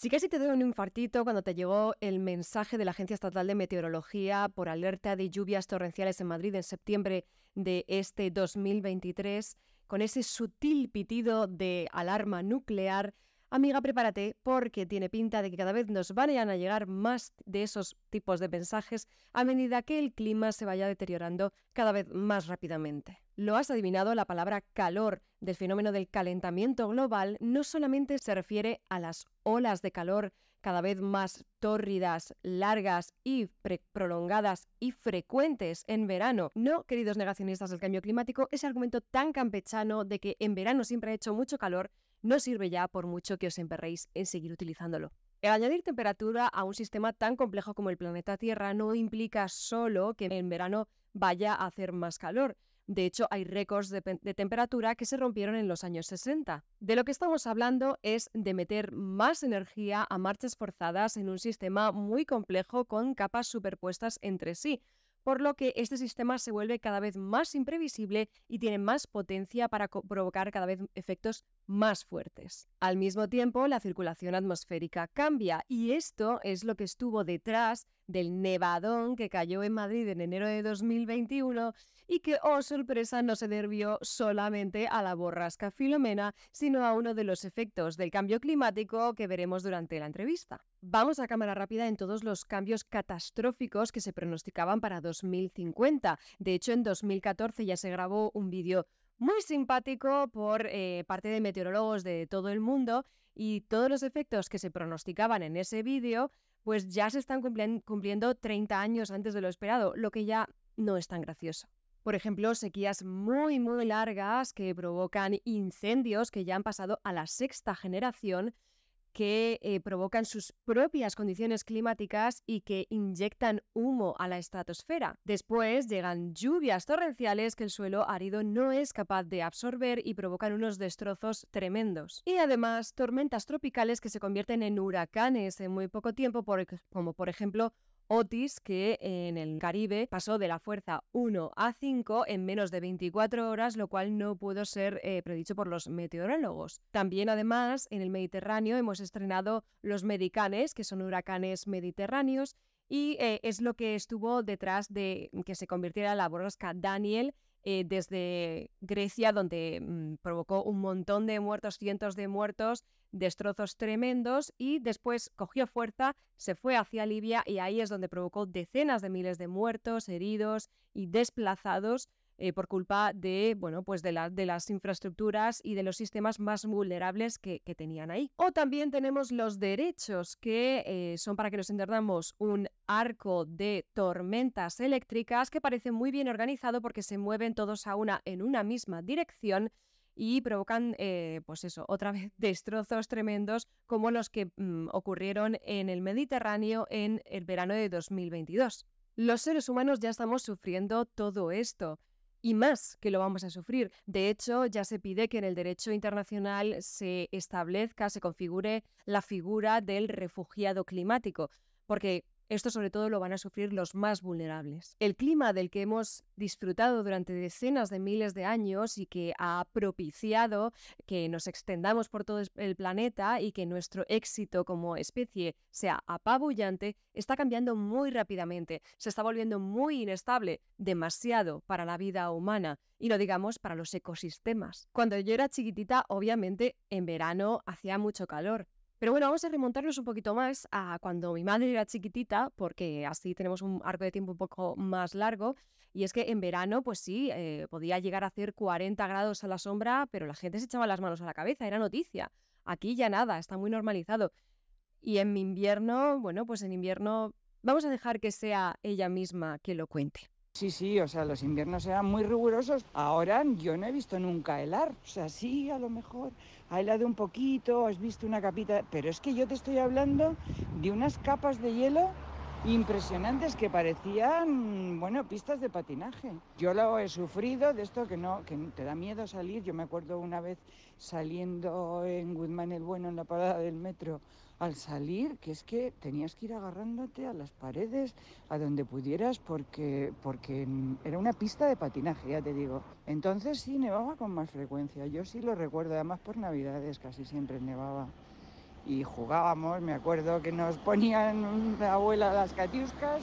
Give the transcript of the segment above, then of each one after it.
Si casi te dio un infartito cuando te llegó el mensaje de la Agencia Estatal de Meteorología por alerta de lluvias torrenciales en Madrid en septiembre de este 2023, con ese sutil pitido de alarma nuclear, amiga, prepárate porque tiene pinta de que cada vez nos van a llegar más de esos tipos de mensajes a medida que el clima se vaya deteriorando cada vez más rápidamente. Lo has adivinado, la palabra calor del fenómeno del calentamiento global no solamente se refiere a las olas de calor cada vez más tórridas, largas y prolongadas y frecuentes en verano. No, queridos negacionistas del cambio climático, ese argumento tan campechano de que en verano siempre ha hecho mucho calor no sirve ya por mucho que os emperréis en seguir utilizándolo. El añadir temperatura a un sistema tan complejo como el planeta Tierra no implica solo que en verano vaya a hacer más calor, de hecho, hay récords de, temperatura que se rompieron en los años 60. De lo que estamos hablando es de meter más energía a marchas forzadas en un sistema muy complejo con capas superpuestas entre sí, por lo que este sistema se vuelve cada vez más imprevisible y tiene más potencia para provocar cada vez efectos más fuertes. Al mismo tiempo, la circulación atmosférica cambia y esto es lo que estuvo detrás del nevadón que cayó en Madrid en enero de 2021 y que, oh sorpresa, no se debió solamente a la borrasca Filomena, sino a uno de los efectos del cambio climático que veremos durante la entrevista. Vamos a cámara rápida en todos los cambios catastróficos que se pronosticaban para 2050. De hecho, en 2014 ya se grabó un vídeo muy simpático por eh, parte de meteorólogos de todo el mundo y todos los efectos que se pronosticaban en ese vídeo pues ya se están cumpliendo 30 años antes de lo esperado, lo que ya no es tan gracioso. Por ejemplo, sequías muy muy largas que provocan incendios que ya han pasado a la sexta generación que eh, provocan sus propias condiciones climáticas y que inyectan humo a la estratosfera. Después llegan lluvias torrenciales que el suelo árido no es capaz de absorber y provocan unos destrozos tremendos. Y además tormentas tropicales que se convierten en huracanes en muy poco tiempo, como por ejemplo Otis, que en el Caribe pasó de la fuerza 1 a 5 en menos de 24 horas, lo cual no pudo ser eh, predicho por los meteorólogos. También, además, en el Mediterráneo hemos estrenado los Medicanes, que son huracanes mediterráneos, y eh, es lo que estuvo detrás de que se convirtiera la borrasca Daniel eh, desde Grecia, donde mm, provocó un montón de muertos, cientos de muertos, destrozos tremendos, y después cogió fuerza, se fue hacia Libia y ahí es donde provocó decenas de miles de muertos, heridos y desplazados eh, por culpa de, bueno, pues de, de, las infraestructuras y de los sistemas más vulnerables que, tenían ahí. O también tenemos los derechos, que eh, son, para que nos entendamos, un arco de tormentas eléctricas que parece muy bien organizado porque se mueven todos a una en una misma dirección y provocan, eh, pues eso, otra vez destrozos tremendos como los que mm, ocurrieron en el Mediterráneo en el verano de 2022. Los seres humanos ya estamos sufriendo todo esto y más que lo vamos a sufrir. De hecho, ya se pide que en el derecho internacional se establezca, se configure la figura del refugiado climático, porque esto sobre todo lo van a sufrir los más vulnerables. El clima del que hemos disfrutado durante decenas de miles de años y que ha propiciado que nos extendamos por todo el planeta y que nuestro éxito como especie sea apabullante, está cambiando muy rápidamente, se está volviendo muy inestable, demasiado para la vida humana y no digamos para los ecosistemas. Cuando yo era chiquitita, obviamente en verano hacía mucho calor, pero bueno, vamos a remontarnos un poquito más a cuando mi madre era chiquitita, porque así tenemos un arco de tiempo un poco más largo. Y es que en verano, pues sí, eh, podía llegar a hacer 40 grados a la sombra, pero la gente se echaba las manos a la cabeza, era noticia. Aquí ya nada, está muy normalizado. Y en invierno, bueno, pues en invierno vamos a dejar que sea ella misma que lo cuente. Sí, sí, o sea, los inviernos eran muy rigurosos. Ahora yo no he visto nunca helar. O sea, sí, a lo mejor ha helado un poquito, has visto una capita, pero es que yo te estoy hablando de unas capas de hielo impresionantes que parecían, bueno, pistas de patinaje. Yo lo he sufrido de esto que no, que te da miedo salir. Yo me acuerdo una vez saliendo en Guzmán el Bueno en la parada del metro al salir, que es que tenías que ir agarrándote a las paredes, a donde pudieras, porque, porque era una pista de patinaje, ya te digo. Entonces sí nevaba con más frecuencia. Yo sí lo recuerdo, además por Navidades casi siempre nevaba. Y jugábamos, me acuerdo que nos ponían la abuela las catiuscas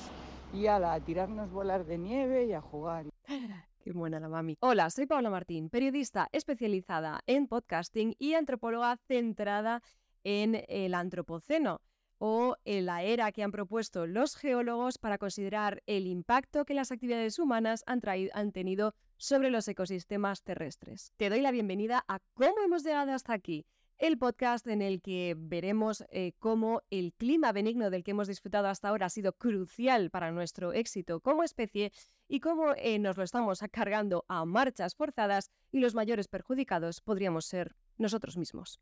y a, a tirarnos bolas de nieve y a jugar. Qué buena la mami. Hola, soy Paula Martín, periodista especializada en podcasting y antropóloga centrada en el antropoceno o en la era que han propuesto los geólogos para considerar el impacto que las actividades humanas han tenido sobre los ecosistemas terrestres. Te doy la bienvenida a cómo hemos llegado hasta aquí el podcast en el que veremos eh, cómo el clima benigno del que hemos disfrutado hasta ahora ha sido crucial para nuestro éxito como especie y cómo eh, nos lo estamos cargando a marchas forzadas y los mayores perjudicados podríamos ser nosotros mismos.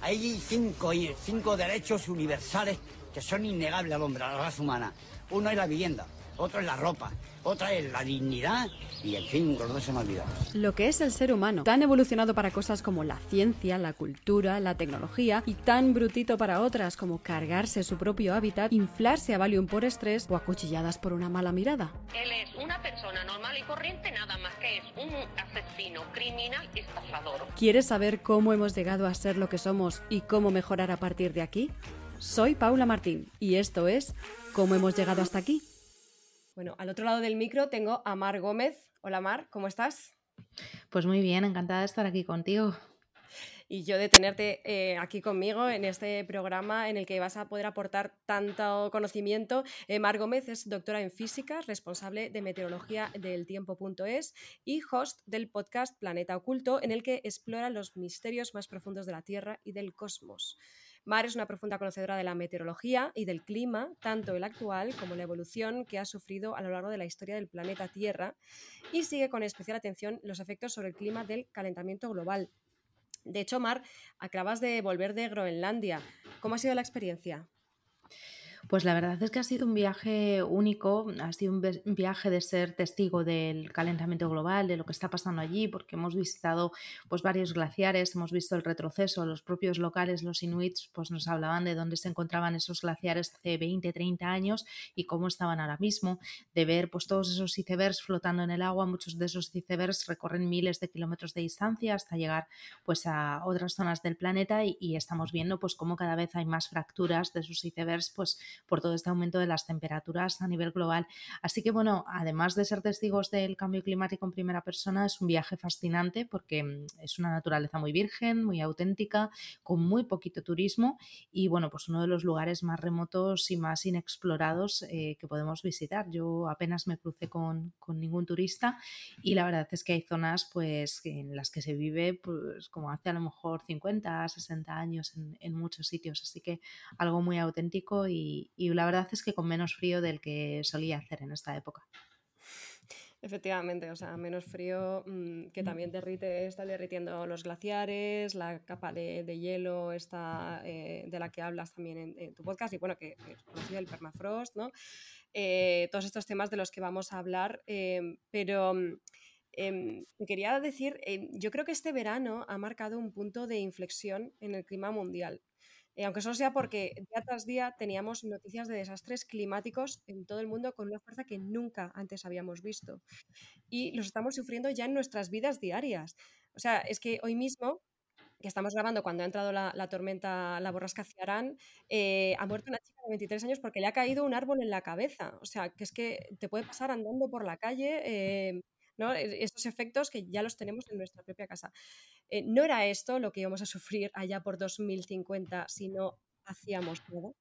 Hay cinco, cinco derechos universales que son innegables al hombre, a la raza humana. Uno es la vivienda, otro es la ropa, otra es la dignidad y, en fin, los dos se me olvidado. Lo que es el ser humano, tan evolucionado para cosas como la ciencia, la cultura, la tecnología y tan brutito para otras como cargarse su propio hábitat, inflarse a Valium por estrés o acuchilladas por una mala mirada. Él es una persona normal y corriente, nada más que es un asesino, criminal y estafador. ¿Quieres saber cómo hemos llegado a ser lo que somos y cómo mejorar a partir de aquí? Soy Paula Martín y esto es ¿Cómo hemos llegado hasta aquí? Bueno, al otro lado del micro tengo a Mar Gómez. Hola Mar, ¿cómo estás? Pues muy bien, encantada de estar aquí contigo. Y yo de tenerte eh, aquí conmigo en este programa en el que vas a poder aportar tanto conocimiento. Eh, Mar Gómez es doctora en física, responsable de meteorología del tiempo.es y host del podcast Planeta Oculto, en el que explora los misterios más profundos de la Tierra y del cosmos. Mar es una profunda conocedora de la meteorología y del clima, tanto el actual como la evolución que ha sufrido a lo largo de la historia del planeta Tierra, y sigue con especial atención los efectos sobre el clima del calentamiento global. De hecho, Mar, acabas de volver de Groenlandia. ¿Cómo ha sido la experiencia? Pues la verdad es que ha sido un viaje único, ha sido un viaje de ser testigo del calentamiento global, de lo que está pasando allí, porque hemos visitado pues varios glaciares, hemos visto el retroceso, los propios locales, los inuits, pues nos hablaban de dónde se encontraban esos glaciares hace 20, 30 años y cómo estaban ahora mismo, de ver pues todos esos icebergs flotando en el agua, muchos de esos icebergs recorren miles de kilómetros de distancia hasta llegar pues a otras zonas del planeta y, estamos viendo pues cómo cada vez hay más fracturas de esos icebergs pues por todo este aumento de las temperaturas a nivel global. Así que bueno, además de ser testigos del cambio climático en primera persona, es un viaje fascinante porque mm, es una naturaleza muy virgen, muy auténtica, con muy poquito turismo y bueno, pues uno de los lugares más remotos y más inexplorados eh, que podemos visitar. Yo apenas me crucé con, ningún turista y la verdad es que hay zonas pues en las que se vive pues como hace a lo mejor 50, 60 años en, muchos sitios, así que algo muy auténtico y, y la verdad es que con menos frío del que solía hacer en esta época. Efectivamente, o sea, menos frío mm, que también derrite, está derritiendo los glaciares, la capa de, hielo está, eh, de la que hablas también en, tu podcast y bueno, que es conocido el permafrost, ¿no? Eh, todos estos temas de los que vamos a hablar, em, pero mm, em, quería decir, em, yo creo que este verano ha marcado un punto de inflexión en el clima mundial. Eh, aunque solo sea porque día tras día teníamos noticias de desastres climáticos en todo el mundo con una fuerza que nunca antes habíamos visto. Y los estamos sufriendo ya en nuestras vidas diarias. O sea, es que hoy mismo que estamos grabando cuando ha entrado la, tormenta, la borrasca Ciarán, eh, ha muerto una chica de 23 años porque le ha caído un árbol en la cabeza. O sea, que es que te puede pasar andando por la calle. Eh, ¿no? Esos efectos que ya los tenemos en nuestra propia casa. Eh, no era esto lo que íbamos a sufrir allá por 2050 si no hacíamos nada.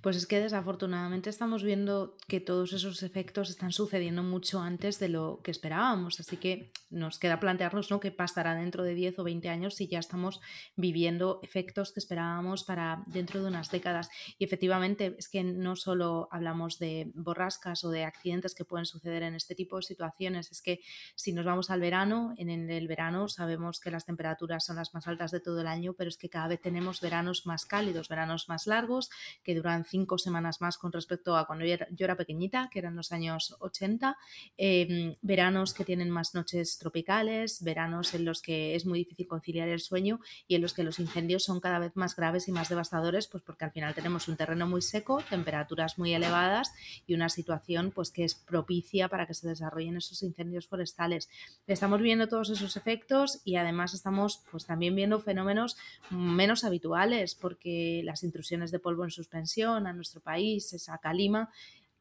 Pues es que desafortunadamente estamos viendo que todos esos efectos están sucediendo mucho antes de lo que esperábamos, así que nos queda plantearnos ¿no? qué pasará dentro de 10 o 20 años si ya estamos viviendo efectos que esperábamos para dentro de unas décadas. Y efectivamente es que no solo hablamos de borrascas o de accidentes que pueden suceder en este tipo de situaciones, es que si nos vamos al verano, en el verano sabemos que las temperaturas son las más altas de todo el año, pero es que cada vez tenemos veranos más cálidos, veranos más largos, que duran cinco semanas más con respecto a cuando yo era, pequeñita, que eran los años 80, em, veranos que tienen más noches tropicales, veranos en los que es muy difícil conciliar el sueño y en los que los incendios son cada vez más graves y más devastadores, pues porque al final tenemos un terreno muy seco, temperaturas muy elevadas y una situación pues que es propicia para que se desarrollen esos incendios forestales. Estamos viendo todos esos efectos y además estamos pues también viendo fenómenos menos habituales porque las intrusiones de polvo en suspensión a nuestro país, esa calima,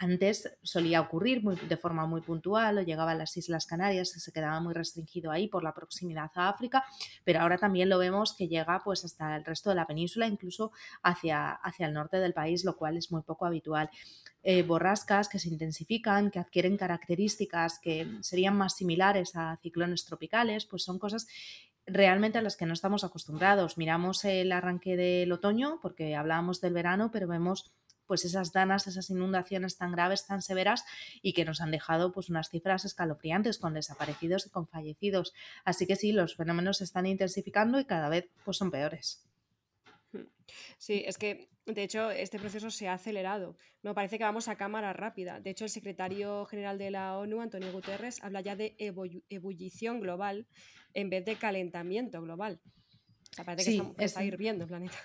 antes solía ocurrir de forma muy puntual o llegaba a las Islas Canarias se quedaba muy restringido ahí por la proximidad a África, pero ahora también lo vemos que llega pues hasta el resto de la península, incluso hacia, hacia el norte del país, lo cual es muy poco habitual. Eh, borrascas que se intensifican, que adquieren características que serían más similares a ciclones tropicales, pues son cosas realmente a las que no estamos acostumbrados. Miramos el arranque del otoño, porque hablábamos del verano, pero vemos pues esas danas, esas inundaciones tan graves, tan severas y que nos han dejado pues unas cifras escalofriantes con desaparecidos y con fallecidos. Así que sí, los fenómenos se están intensificando y cada vez pues son peores. Hmm. Sí, es que de hecho este proceso se ha acelerado. No parece que vamos a cámara rápida. De hecho, el secretario general de la ONU, Antonio Guterres, habla ya de ebullición global en vez de calentamiento global. parece que, está, está hirviendo el planeta.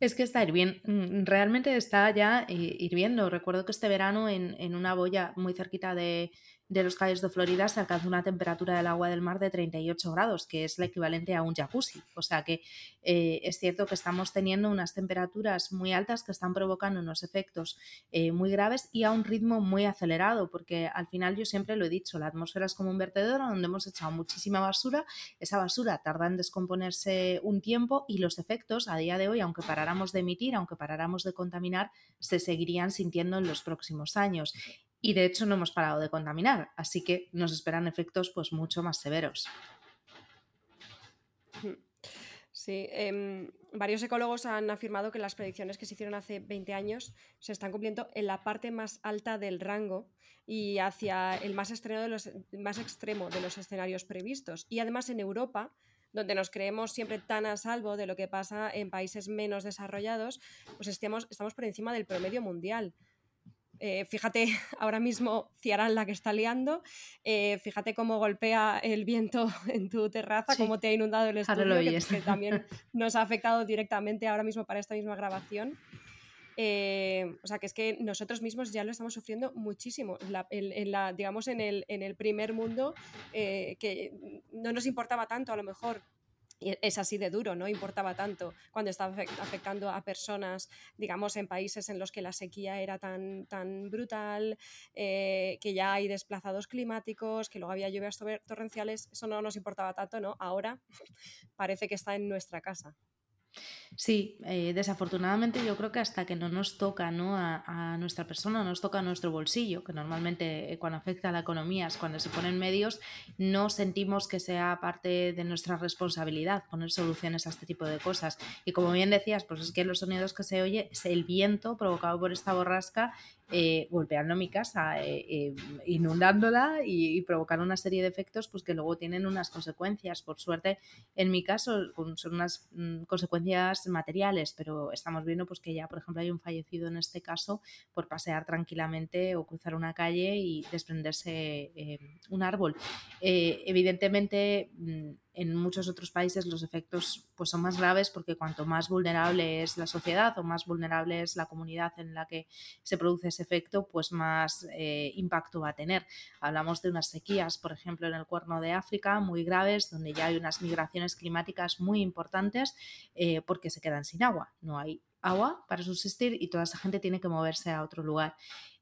Es que está hirviendo, mm, realmente está ya eh, hirviendo. Recuerdo que este verano en, en una boya muy cerquita de, de los Cayos de Florida se alcanza una temperatura del agua del mar de 38 grados, que es la equivalente a un jacuzzi. O sea que eh, es cierto que estamos teniendo unas temperaturas muy altas que están provocando unos efectos eh, muy graves y a un ritmo muy acelerado, porque al final yo siempre lo he dicho, la atmósfera es como un vertedero donde hemos echado muchísima basura, esa basura tarda en descomponerse un tiempo y los efectos a día de hoy, aunque paráramos de emitir, aunque paráramos de contaminar, se seguirían sintiendo en los próximos años y de hecho no hemos parado de contaminar, así que nos esperan efectos pues mucho más severos. Sí, em, varios ecólogos han afirmado que las predicciones que se hicieron hace 20 años se están cumpliendo en la parte más alta del rango y hacia el más extremo de los, más extremo de los escenarios previstos. Y además en Europa, donde nos creemos siempre tan a salvo de lo que pasa en países menos desarrollados, pues estamos por encima del promedio mundial. Eh, fíjate ahora mismo Ciarán la que está liando, eh, fíjate cómo golpea el viento en tu terraza, cómo te ha inundado el estudio, que, también nos ha afectado directamente ahora mismo para esta misma grabación. Eh, o sea, que es que nosotros mismos ya lo estamos sufriendo muchísimo. en la, digamos, en el, en el primer mundo, que no nos importaba tanto a lo mejor es así de duro, no importaba tanto cuando estaba afectando a personas, digamos, en países en los que la sequía era tan, tan brutal, eh, que ya hay desplazados climáticos, que luego había lluvias torrenciales, eso no nos importaba tanto, ¿no? Ahora parece que está en nuestra casa. Sí, eh, desafortunadamente yo creo que hasta que no nos toca ¿no? A, nuestra persona, no nos toca a nuestro bolsillo, que normalmente eh, cuando afecta a la economía es cuando se ponen medios, no sentimos que sea parte de nuestra responsabilidad poner soluciones a este tipo de cosas. Y como bien decías, pues es que los sonidos que se oye es el viento provocado por esta borrasca eh, golpeando mi casa, inundándola y, provocando una serie de efectos pues, que luego tienen unas consecuencias. Por suerte, en mi caso, son unas mm, consecuencias materiales, pero estamos viendo pues, que ya, por ejemplo, hay un fallecido en este caso por pasear tranquilamente o cruzar una calle y desprenderse un árbol. evidentemente, mm, en muchos otros países los efectos pues, son más graves porque cuanto más vulnerable es la sociedad o más vulnerable es la comunidad en la que se produce ese efecto, pues más eh, impacto va a tener. Hablamos de unas sequías, por ejemplo, en el cuerno de África, muy graves, donde ya hay unas migraciones climáticas muy importantes eh, porque se quedan sin agua. No hay agua para subsistir y toda esa gente tiene que moverse a otro lugar.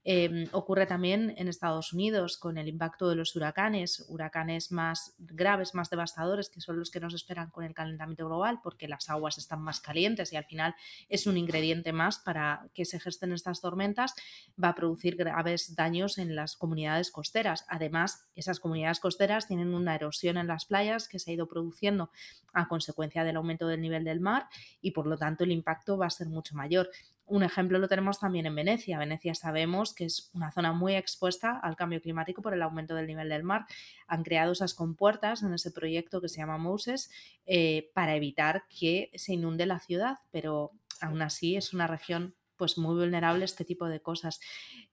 Em, ocurre también en Estados Unidos con el impacto de los huracanes, huracanes más graves, más devastadores, que son los que nos esperan con el calentamiento global, porque las aguas están más calientes y al final es un ingrediente más para que se gesten estas tormentas, va a producir graves daños en las comunidades costeras. Además, esas comunidades costeras tienen una erosión en las playas que se ha ido produciendo a consecuencia del aumento del nivel del mar y por lo tanto el impacto va a ser mucho mayor. Un ejemplo lo tenemos también en Venecia. Venecia sabemos que es una zona muy expuesta al cambio climático por el aumento del nivel del mar. Han creado esas compuertas en ese proyecto que se llama Moses eh, para evitar que se inunde la ciudad, pero aún así es una región pues muy vulnerable a este tipo de cosas.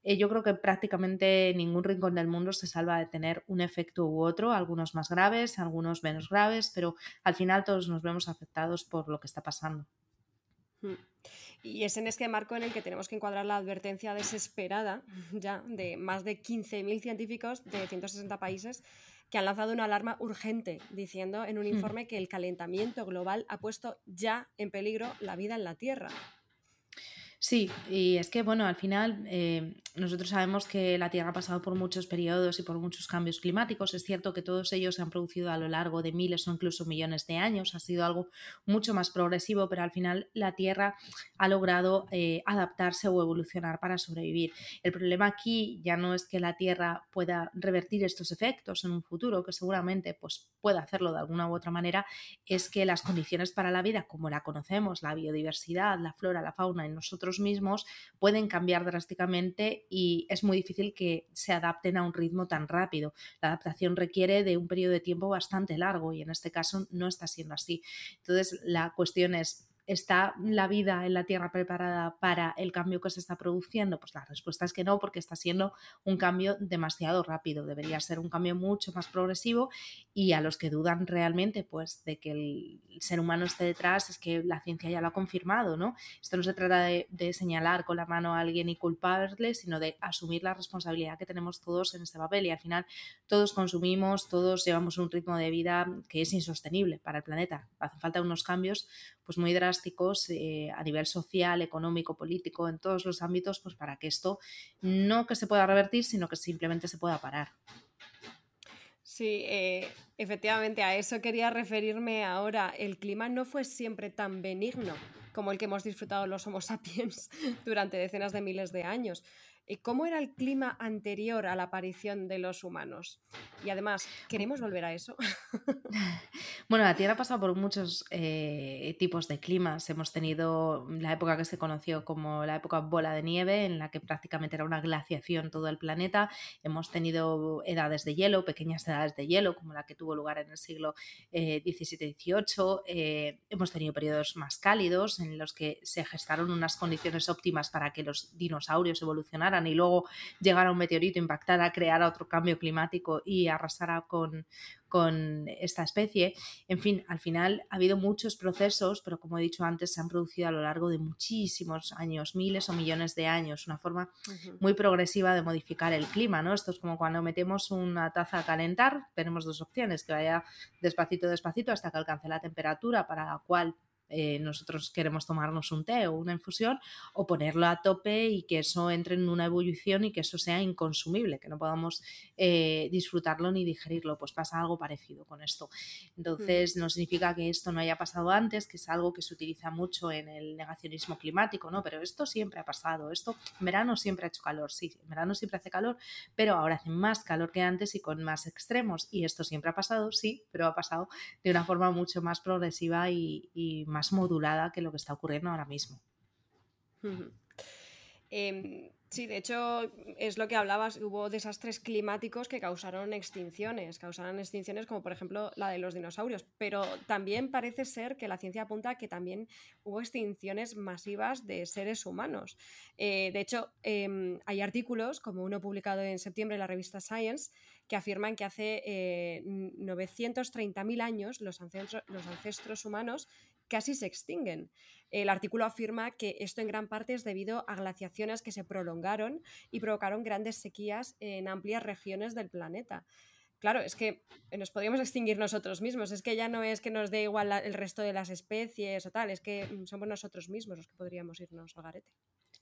Eh, yo creo que prácticamente ningún rincón del mundo se salva de tener un efecto u otro, algunos más graves, algunos menos graves, pero al final todos nos vemos afectados por lo que está pasando. Hmm. Y es en este marco en el que tenemos que encuadrar la advertencia desesperada ya de más de 15.000 científicos de 160 países que han lanzado una alarma urgente diciendo en un hmm. informe que el calentamiento global ha puesto ya en peligro la vida en la Tierra. Sí, y es que, bueno, al final eh, nosotros sabemos que la Tierra ha pasado por muchos periodos y por muchos cambios climáticos. Es cierto que todos ellos se han producido a lo largo de miles o incluso millones de años. Ha sido algo mucho más progresivo, pero al final la Tierra ha logrado eh, adaptarse o evolucionar para sobrevivir. El problema aquí ya no es que la Tierra pueda revertir estos efectos en un futuro, que seguramente pues, pueda hacerlo de alguna u otra manera, es que las condiciones para la vida, como la conocemos, la biodiversidad, la flora, la fauna en nosotros, mismos pueden cambiar drásticamente y es muy difícil que se adapten a un ritmo tan rápido. La adaptación requiere de un periodo de tiempo bastante largo y en este caso no está siendo así. Entonces, la cuestión es ¿Está la vida en la Tierra preparada para el cambio que se está produciendo? Pues la respuesta es que no, porque está siendo un cambio demasiado rápido. Debería ser un cambio mucho más progresivo y a los que dudan realmente pues, de que el ser humano esté detrás es que la ciencia ya lo ha confirmado. ¿no? Esto no se trata de, señalar con la mano a alguien y culparle, sino de asumir la responsabilidad que tenemos todos en este papel y al final todos consumimos, todos llevamos un ritmo de vida que es insostenible para el planeta. Hacen falta unos cambios pues muy drásticos eh, a nivel social, económico, político, en todos los ámbitos, pues para que esto no que se pueda revertir, sino que simplemente se pueda parar. Sí, eh, efectivamente, a eso quería referirme ahora. El clima no fue siempre tan benigno como el que hemos disfrutado los Homo sapiens durante decenas de miles de años. ¿Cómo era el clima anterior a la aparición de los humanos? Y además, ¿queremos volver a eso? bueno, la Tierra ha pasado por muchos eh, tipos de climas. Hemos tenido la época que se conoció como la época bola de nieve, en la que prácticamente era una glaciación todo el planeta. Hemos tenido edades de hielo, pequeñas edades de hielo, como la que tuvo lugar en el siglo XVII-XVIII. Eh, eh, hemos tenido periodos más cálidos en los que se gestaron unas condiciones óptimas para que los dinosaurios evolucionaran y luego llegara un meteorito, impactara, creara otro cambio climático y arrasara con, con esta especie. En fin, al final ha habido muchos procesos, pero como he dicho antes, se han producido a lo largo de muchísimos años, miles o millones de años, una forma muy progresiva de modificar el clima, ¿no? Esto es como cuando metemos una taza a calentar, tenemos dos opciones, que vaya despacito, despacito hasta que alcance la temperatura para la cual eh, nosotros queremos tomarnos un té o una infusión, o ponerlo a tope y que eso entre en una ebullición y que eso sea inconsumible, que no podamos eh, disfrutarlo ni digerirlo. Pues pasa algo parecido con esto. Mm. Entonces, no significa que esto no haya pasado antes, que es algo que se utiliza mucho en el negacionismo climático, ¿no? Pero esto siempre ha pasado. Esto en verano siempre ha hecho calor, sí, en verano siempre hace calor, pero ahora hace más calor que antes y con más extremos. Y esto siempre ha pasado, sí, pero ha pasado de una forma mucho más progresiva y, y más más modulada que lo que está ocurriendo ahora mismo. Em, sí, de hecho, es lo que hablabas, hubo desastres climáticos que causaron extinciones, causaron extinciones como por ejemplo la de los dinosaurios, pero también parece ser que la ciencia apunta que también hubo extinciones masivas de seres humanos. Eh, de hecho, em, hay artículos, como uno publicado en septiembre en la revista Science, que afirman que hace 930.000 eh, años los los ancestros humanos casi se extinguen. El artículo afirma que esto en gran parte es debido a glaciaciones que se prolongaron y provocaron grandes sequías en amplias regiones del planeta. Claro, es que nos podríamos extinguir nosotros mismos, es que ya no es que nos dé igual el resto de las especies o tal, es que mm, somos nosotros mismos los que podríamos irnos al garete.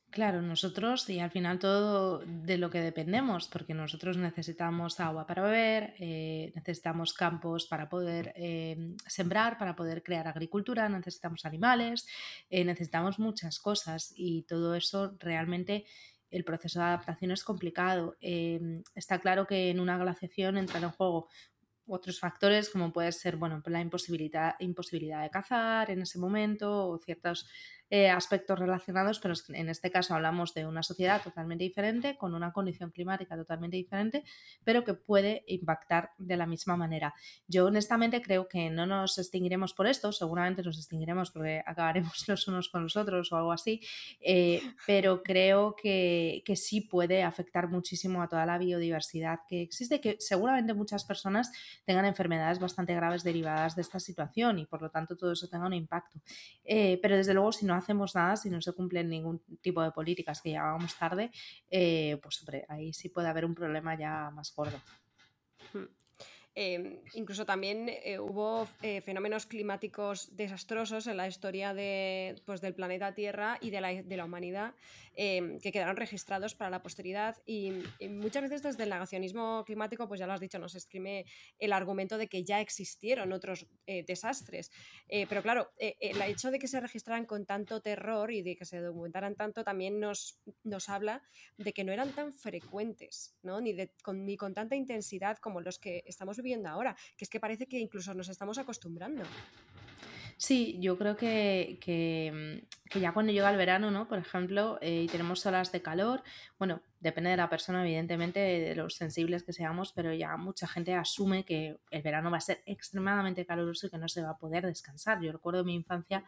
Claro, nosotros y al final todo de lo que dependemos, porque nosotros necesitamos agua para beber, eh, necesitamos campos para poder eh, sembrar, para poder crear agricultura, necesitamos animales, eh, necesitamos muchas cosas y todo eso realmente el proceso de adaptación es complicado. Em, está claro que en una glaciación entran en juego otros factores como puede ser bueno, la imposibilidad, imposibilidad de cazar en ese momento o ciertos eh, aspectos relacionados, pero en este caso hablamos de una sociedad totalmente diferente, con una condición climática totalmente diferente, pero que puede impactar de la misma manera. Yo honestamente creo que no nos extinguiremos por esto, seguramente nos extinguiremos porque acabaremos los unos con los otros o algo así, eh, pero creo que, que sí puede afectar muchísimo a toda la biodiversidad que existe, que seguramente muchas personas tengan enfermedades bastante graves derivadas de esta situación y por lo tanto todo eso tenga un impacto. Eh, pero desde luego si no hacemos nada, si no se cumplen ningún tipo de políticas que ya tarde, eh, pues hombre, ahí sí puede haber un problema ya más gordo. Em, incluso también eh, hubo eh, fenómenos climáticos desastrosos en la historia de, pues, del planeta Tierra y de la, de la humanidad em, que quedaron registrados para la posteridad. Y, muchas veces desde el negacionismo climático, pues ya lo has dicho, nos escribe el argumento de que ya existieron otros eh, desastres. pero claro, el hecho de que se registraran con tanto terror y de que se documentaran tanto también nos, nos habla de que no eran tan frecuentes, ¿no? ni, con, ni con tanta intensidad como los que estamos viviendo viendo ahora, que es que parece que incluso nos estamos acostumbrando. Sí, yo creo que, que, ya cuando llega el verano, ¿no? Por ejemplo, eh, y tenemos olas de calor, bueno, depende de la persona, evidentemente, de los sensibles que seamos, pero ya mucha gente asume que el verano va a ser extremadamente caluroso y que no se va a poder descansar. Yo recuerdo mi infancia,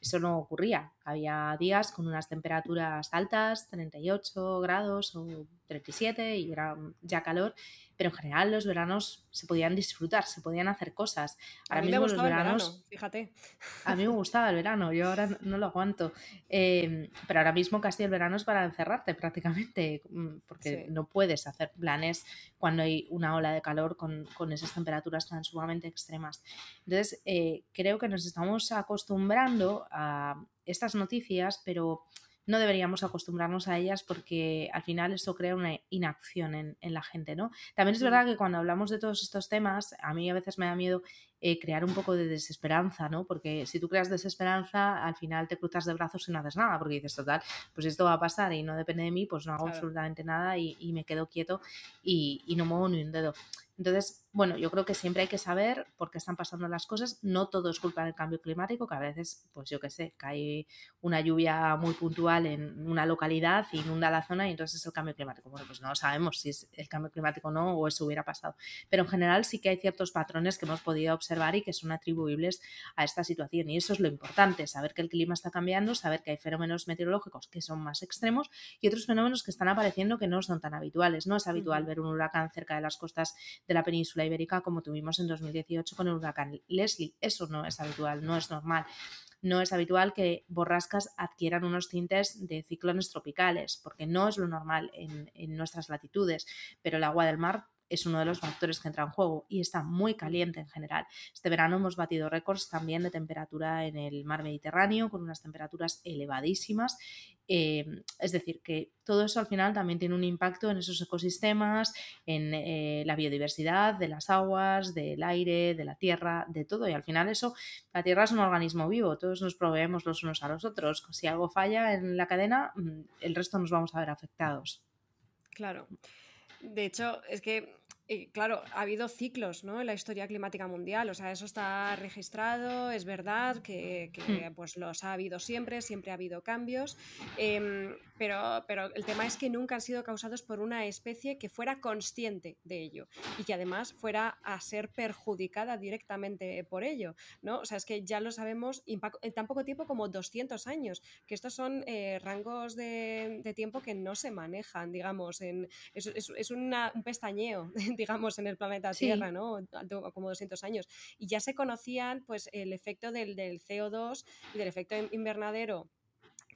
eso no ocurría. Había días con unas temperaturas altas, 38 grados o 37 y era ya calor pero en general los veranos se podían disfrutar, se podían hacer cosas. Ahora a mí mismo me los veranos, el verano, fíjate. A mí me gustaba el verano, yo ahora no lo aguanto. Em, pero ahora mismo casi el verano es para encerrarte prácticamente, mm, porque no puedes hacer planes cuando hay una ola de calor con, con esas temperaturas tan sumamente extremas. Entonces, eh, creo que nos estamos acostumbrando a estas noticias, pero no deberíamos acostumbrarnos a ellas porque al final eso crea una inacción en, la gente, ¿no? También es verdad que cuando hablamos de todos estos temas, a mí a veces me da miedo eh, crear un poco de desesperanza, ¿no? Porque si tú creas desesperanza, al final te cruzas de brazos y no haces nada, porque dices, total, pues esto va a pasar y no depende de mí, pues no hago absolutamente nada y, me quedo quieto y, y no muevo ni un dedo. Entonces, bueno, yo creo que siempre hay que saber por qué están pasando las cosas. No todo es culpa del cambio climático, que a veces, pues yo qué sé, cae una lluvia muy puntual en una localidad, inunda la zona y entonces es el cambio climático. Bueno, pues no sabemos si es el cambio climático o no, o eso hubiera pasado. Pero en general sí que hay ciertos patrones que hemos podido observar y que son atribuibles a esta situación. Y eso es lo importante, saber que el clima está cambiando, saber que hay fenómenos meteorológicos que son más extremos y otros fenómenos que están apareciendo que no son tan habituales. No es habitual ver un huracán cerca de las costas de la península ibérica como tuvimos en 2018 con el huracán Leslie. Eso no es habitual, no es normal. No es habitual que borrascas adquieran unos tintes de ciclones tropicales, porque no es lo normal en, en nuestras latitudes, pero el agua del mar es uno de los factores que entra en juego y está muy caliente en general. Este verano hemos batido récords también de temperatura en el mar Mediterráneo con unas temperaturas elevadísimas. Em, es decir, que todo eso al final también tiene un impacto en esos ecosistemas, en eh, la biodiversidad de las aguas, del aire, de la tierra, de todo. Y al final eso, la tierra es un organismo vivo, todos nos proveemos los unos a los otros. Si algo falla en la cadena, mm, el resto nos vamos a ver afectados. Claro. De hecho, es que eh, claro, ha habido ciclos ¿no? en la historia climática mundial, o sea, eso está registrado, es verdad que, hmm. pues los ha habido siempre, siempre ha habido cambios, em, pero, pero el tema es que nunca han sido causados por una especie que fuera consciente de ello y que además fuera a ser perjudicada directamente por ello, ¿no? O sea, es que ya lo sabemos en tan poco tiempo como 200 años, que estos son eh, rangos de, tiempo que no se manejan, digamos, en, es, es, un pestañeo digamos, en el planeta Tierra, ¿no? Como 200 años. Y ya se conocían, pues, el efecto del, del CO2 y del efecto invernadero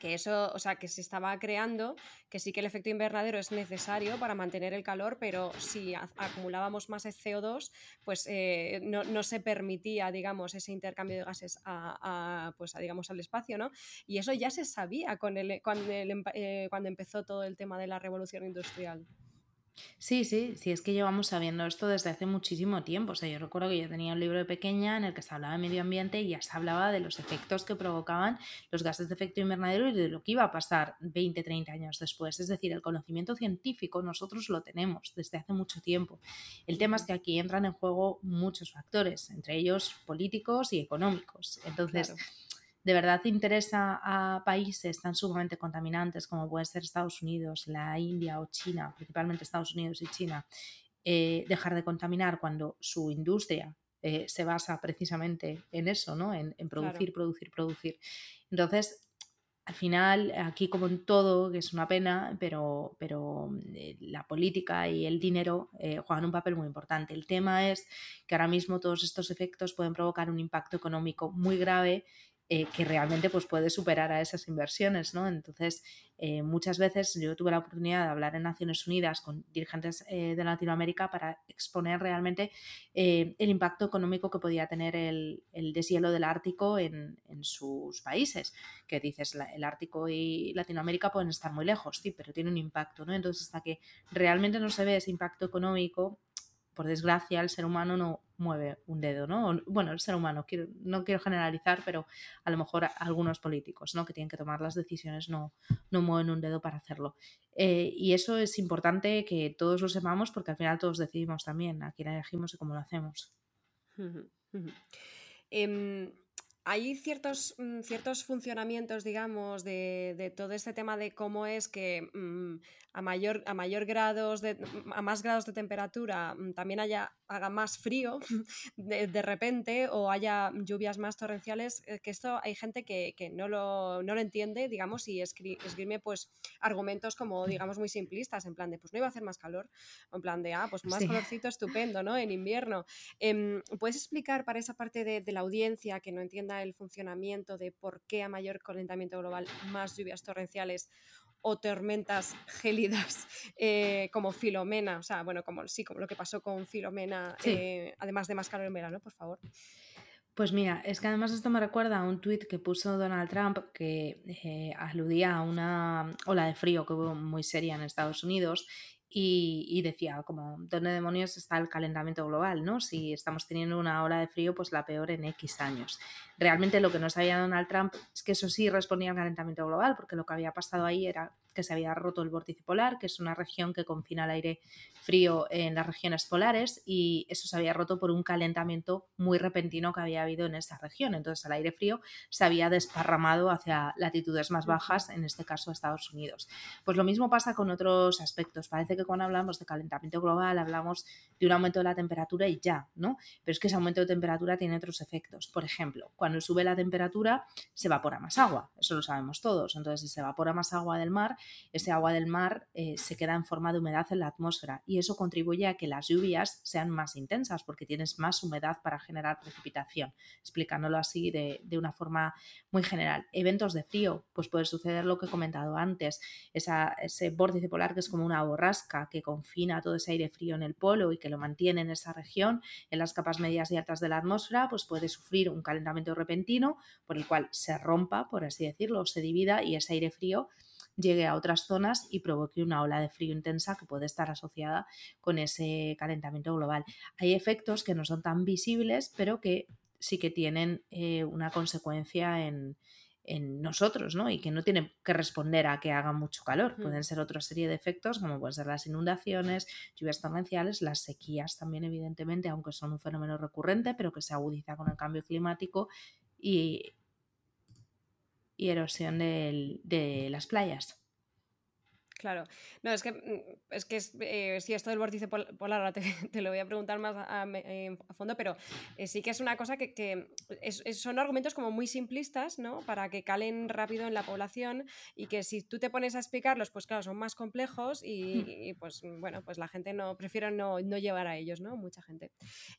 que eso, o sea, que se estaba creando, que sí que el efecto invernadero es necesario para mantener el calor, pero si acumulábamos más CO2, pues eh, no, se permitía, digamos, ese intercambio de gases a, pues, digamos, al espacio, ¿no? Y eso ya se sabía con el, cuando, eh, cuando empezó todo el tema de la revolución industrial. Sí, sí, sí, es que llevamos sabiendo esto desde hace muchísimo tiempo. O sea, yo recuerdo que yo tenía un libro de pequeña en el que se hablaba de medio ambiente y ya se hablaba de los efectos que provocaban los gases de efecto invernadero y de lo que iba a pasar 20, 30 años después. Es decir, el conocimiento científico nosotros lo tenemos desde hace mucho tiempo. El tema es que aquí entran en juego muchos factores, entre ellos políticos y económicos. Entonces, de verdad interesa a países tan sumamente contaminantes como pueden ser Estados Unidos, la India o China, principalmente Estados Unidos y China, eh, dejar de contaminar cuando su industria eh, se basa precisamente en eso, ¿no? En, producir, producir, producir. Entonces, al final, aquí como en todo, que es una pena, pero, pero eh, la política y el dinero juegan un papel muy importante. El tema es que ahora mismo todos estos efectos pueden provocar un impacto económico muy grave eh, que realmente pues, puede superar a esas inversiones. ¿no? Entonces, eh, muchas veces yo tuve la oportunidad de hablar en Naciones Unidas con dirigentes eh, de Latinoamérica para exponer realmente el impacto económico que podía tener el, deshielo del Ártico en, en, sus países. Que dices, el Ártico y Latinoamérica pueden estar muy lejos, sí, pero tiene un impacto. ¿no? Entonces, hasta que realmente no se ve ese impacto económico, por desgracia, el ser humano no mueve un dedo, ¿no? Bueno, el ser humano, quiero, no quiero generalizar, pero a lo mejor algunos políticos, ¿no? Que tienen que tomar las decisiones no, no mueven un dedo para hacerlo. Eh, y eso es importante que todos lo sepamos porque al final todos decidimos también a quién elegimos y cómo lo hacemos hay ciertos, mm, ciertos funcionamientos, digamos, de, todo este tema de cómo es que mm, a, mayor, a mayor grados de, mm, a más grados de temperatura también haya, haga más frío de, repente o haya lluvias más torrenciales, eh, que esto hay gente que, no, lo, no, lo, entiende, digamos, y escribe pues argumentos como, digamos, muy simplistas, en plan de, pues no iba a hacer más calor, en plan de, ah, pues más calorcito estupendo, ¿no? En invierno. Em, ¿Puedes explicar para esa parte de, de la audiencia que no entiende el funcionamiento de por qué a mayor calentamiento global más lluvias torrenciales o tormentas gélidas eh, como Filomena, o sea, bueno, como sí, como lo que pasó con Filomena, eh, además de más calor en verano, por favor. Pues mira, es que además esto me recuerda a un tuit que puso Donald Trump que eh, aludía a una ola de frío que hubo muy seria en Estados Unidos y, decía, como, ¿dónde demonios está el calentamiento global? ¿no? Si estamos teniendo una ola de frío, pues la peor en X años. Realmente lo que no sabía Donald Trump es que eso sí respondía al calentamiento global, porque lo que había pasado ahí era que se había roto el vórtice polar, que es una región que confina el aire frío en las regiones polares, y eso se había roto por un calentamiento muy repentino que había habido en esa región. Entonces el aire frío se había desparramado hacia latitudes más bajas, en este caso Estados Unidos. Pues lo mismo pasa con otros aspectos. Parece que cuando hablamos de calentamiento global hablamos de un aumento de la temperatura y ya, ¿no? Pero es que ese aumento de temperatura tiene otros efectos. Por ejemplo, cuando sube la temperatura se evapora más agua, eso lo sabemos todos. Entonces, si se evapora más agua del mar, ese agua del mar eh, se queda en forma de humedad en la atmósfera y eso contribuye a que las lluvias sean más intensas porque tienes más humedad para generar precipitación, explicándolo así de, una forma muy general. Eventos de frío, pues puede suceder lo que he comentado antes, ese vórtice polar que es como una borrasca que confina todo ese aire frío en el polo y que lo mantiene en esa región, en las capas medias y altas de la atmósfera, pues puede sufrir un calentamiento repentino por el cual se rompa, por así decirlo, se divida y ese aire frío llegue a otras zonas y provoque una ola de frío intensa que puede estar asociada con ese calentamiento global. Hay efectos que no son tan visibles, pero que sí que tienen eh, una consecuencia en, nosotros, ¿no? Y que no tienen que responder a que haga mucho calor. Pueden ser otra serie de efectos, como pueden ser las inundaciones, lluvias torrenciales, las sequías también, evidentemente, aunque son un fenómeno recurrente, pero que se agudiza con el cambio climático y y erosión de las playas. Claro, no, es que, mm, es que eh, si esto del vórtice polar, ahora te, lo voy a preguntar más a, fondo, pero eh, sí que es una cosa que, son argumentos como muy simplistas, ¿no? Para que calen rápido en la población y que si tú te pones a explicarlos, pues claro, son más complejos y, pues bueno, pues la gente no, prefiere no, llevar a ellos, ¿no? Mucha gente.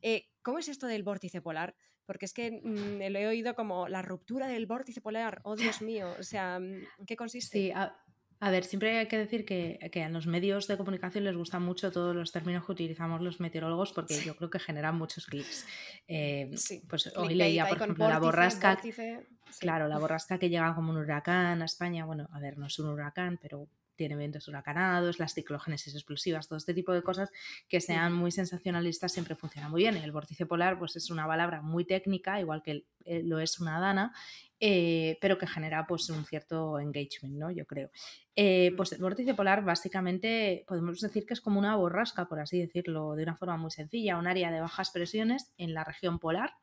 Eh, ¿Cómo es esto del vórtice polar? porque es que mm, lo he oído como la ruptura del vórtice polar, oh Dios mío, o sea, ¿en qué consiste? Sí, a, ver, siempre hay que decir que, que, a los medios de comunicación les gustan mucho todos los términos que utilizamos los meteorólogos porque yo creo que generan muchos clics. Eh, pues hoy leía, por ejemplo, la borrasca. Claro, la borrasca que llega como un huracán a España. Bueno, a ver, no es un huracán, pero tiene eventos huracanados, las ciclogénesis explosivas, todo este tipo de cosas que sean muy sensacionalistas siempre funciona muy bien. El vórtice polar pues es una palabra muy técnica, igual que eh, lo es una dana, eh, pero que genera pues un cierto engagement, ¿no? Yo creo. Eh, pues el vórtice polar básicamente podemos decir que es como una borrasca, por así decirlo, de una forma muy sencilla, un área de bajas presiones en la región polar,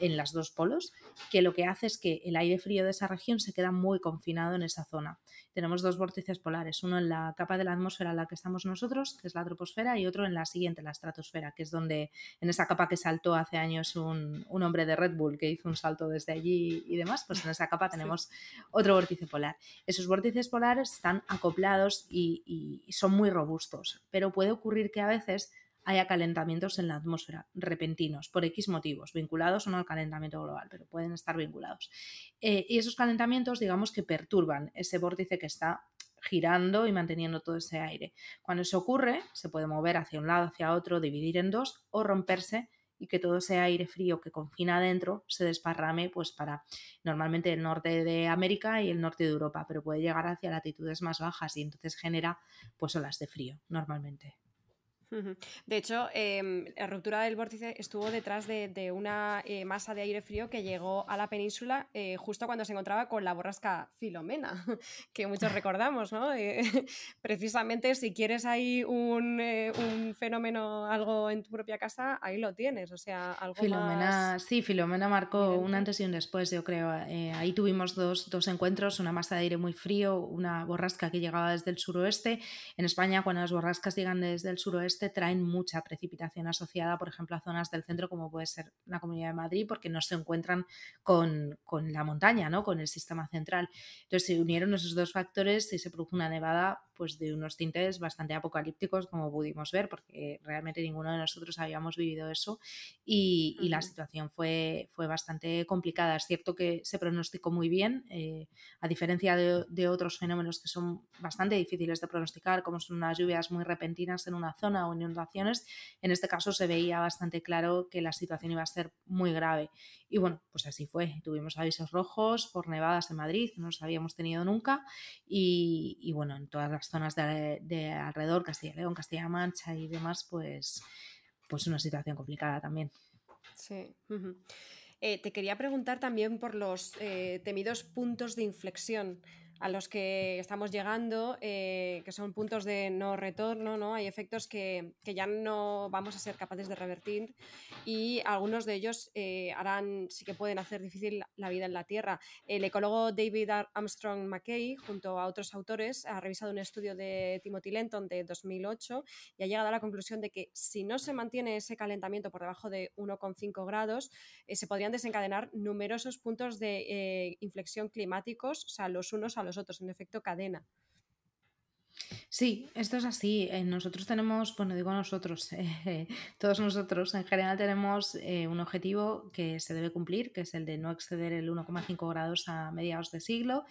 en las dos polos, que lo que hace es que el aire frío de esa región se queda muy confinado en esa zona. Tenemos dos vórtices polares, uno en la capa de la atmósfera en la que estamos nosotros, que es la troposfera, y otro en la siguiente, la estratosfera, que es donde, en esa capa que saltó hace años un, un hombre de Red Bull que hizo un salto desde allí y demás, pues en esa capa tenemos otro vórtice polar. Esos vórtices polares están acoplados y, son muy robustos, pero puede ocurrir que a veces haya calentamientos en la atmósfera repentinos por X motivos, vinculados o no al calentamiento global, pero pueden estar vinculados. Eh, y esos calentamientos, digamos que perturban ese vórtice que está girando y manteniendo todo ese aire. Cuando eso ocurre, se puede mover hacia un lado, hacia otro, dividir en dos o romperse y que todo ese aire frío que confina adentro se desparrame pues para normalmente el norte de América y el norte de Europa, pero puede llegar hacia latitudes más bajas y entonces genera pues olas de frío normalmente. De hecho, em, la ruptura del vórtice estuvo detrás de, una eh, masa de aire frío que llegó a la península eh, justo cuando se encontraba con la borrasca Filomena, que muchos recordamos, ¿no? Eh, precisamente si quieres ahí un, fenómeno, algo en tu propia casa, ahí lo tienes, o sea, algo Filomena, Sí, Filomena marcó un antes y un después, yo creo. ahí tuvimos dos, dos encuentros, una masa de aire muy frío, una borrasca que llegaba desde el suroeste. En España, cuando las borrascas llegan desde el suroeste, traen mucha precipitación asociada, por ejemplo, a zonas del centro como puede ser la Comunidad de Madrid, porque no se encuentran con, la montaña, ¿no? con el sistema central. Entonces se unieron esos dos factores y se produjo una nevada pues, de unos tintes bastante apocalípticos, como pudimos ver, porque realmente ninguno de nosotros habíamos vivido eso y, la situación fue, fue bastante complicada. Es cierto que se pronosticó muy bien, eh, a diferencia de, de otros fenómenos que son bastante difíciles de pronosticar, como son unas lluvias muy repentinas en una zona o inundaciones, en este caso se veía bastante claro que la situación iba a ser muy grave. Y bueno, pues así fue. Tuvimos avisos rojos por nevadas en Madrid, no los habíamos tenido nunca. Y, bueno, en todas las zonas de, alrededor, Castilla y León, Castilla-La Mancha y demás, pues, pues una situación complicada también. Sí. Eh, te quería preguntar también por los eh, temidos puntos de inflexión a los que estamos llegando, eh, que son puntos de no retorno, ¿no? Hay efectos que, ya no vamos a ser capaces de revertir y algunos de ellos eh, harán, sí que pueden hacer difícil la vida en la Tierra. El ecólogo David Armstrong McKay, junto a otros autores, ha revisado un estudio de Timothy Lenton de 2008 y ha llegado a la conclusión de que si no se mantiene ese calentamiento por debajo de 1,5 grados, eh, se podrían desencadenar numerosos puntos de inflexión climáticos, o sea, los unos a los en efecto cadena. Sí, esto es así. Eh, nosotros tenemos, bueno, digo nosotros, eh, todos nosotros en general tenemos eh, un objetivo que se debe cumplir, que es el de no exceder el 1,5 grados a mediados de siglo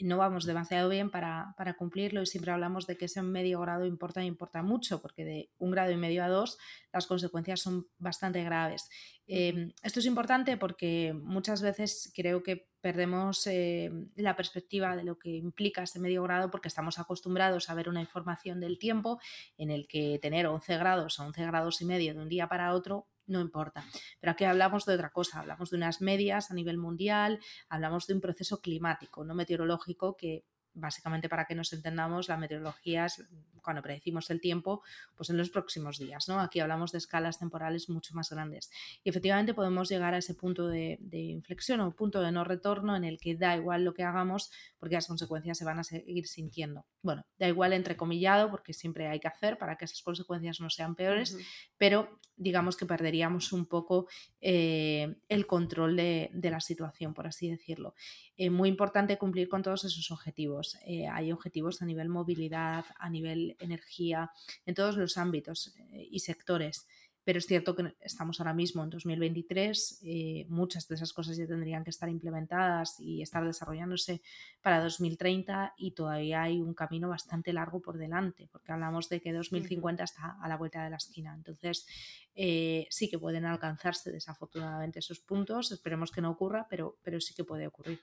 no vamos demasiado bien para, cumplirlo y siempre hablamos de que ese medio grado importa e importa mucho, porque de un grado y medio a dos las consecuencias son bastante graves. Em, esto es importante porque muchas veces creo que perdemos eh, la perspectiva de lo que implica ese medio grado porque estamos acostumbrados a ver una información del tiempo en el que tener 11 grados o 11 grados y medio de un día para otro no importa. Pero aquí hablamos de otra cosa, hablamos de unas medias a nivel mundial, hablamos de un proceso climático, no meteorológico, que básicamente para que nos entendamos, la meteorología es cuando predecimos el tiempo, pues en los próximos días, ¿no? Aquí hablamos de escalas temporales mucho más grandes. Y efectivamente podemos llegar a ese punto de, inflexión o punto de no retorno en el que da igual lo que hagamos porque las consecuencias se van a seguir sintiendo. Bueno, da igual entrecomillado porque siempre hay que hacer para que esas consecuencias no sean peores, pero digamos que perderíamos un poco eh, el control de, la situación, por así decirlo. Es muy importante cumplir con todos esos objetivos. Eh, hay objetivos a nivel movilidad, a nivel energía, en todos los ámbitos eh, y sectores pero es cierto que estamos ahora mismo en 2023, eh, muchas de esas cosas ya tendrían que estar implementadas y estar desarrollándose para 2030 y todavía hay un camino bastante largo por delante, porque hablamos de que 2050 está a la vuelta de la esquina. Entonces, eh, sí que pueden alcanzarse desafortunadamente esos puntos, esperemos que no ocurra, pero, pero sí que puede ocurrir.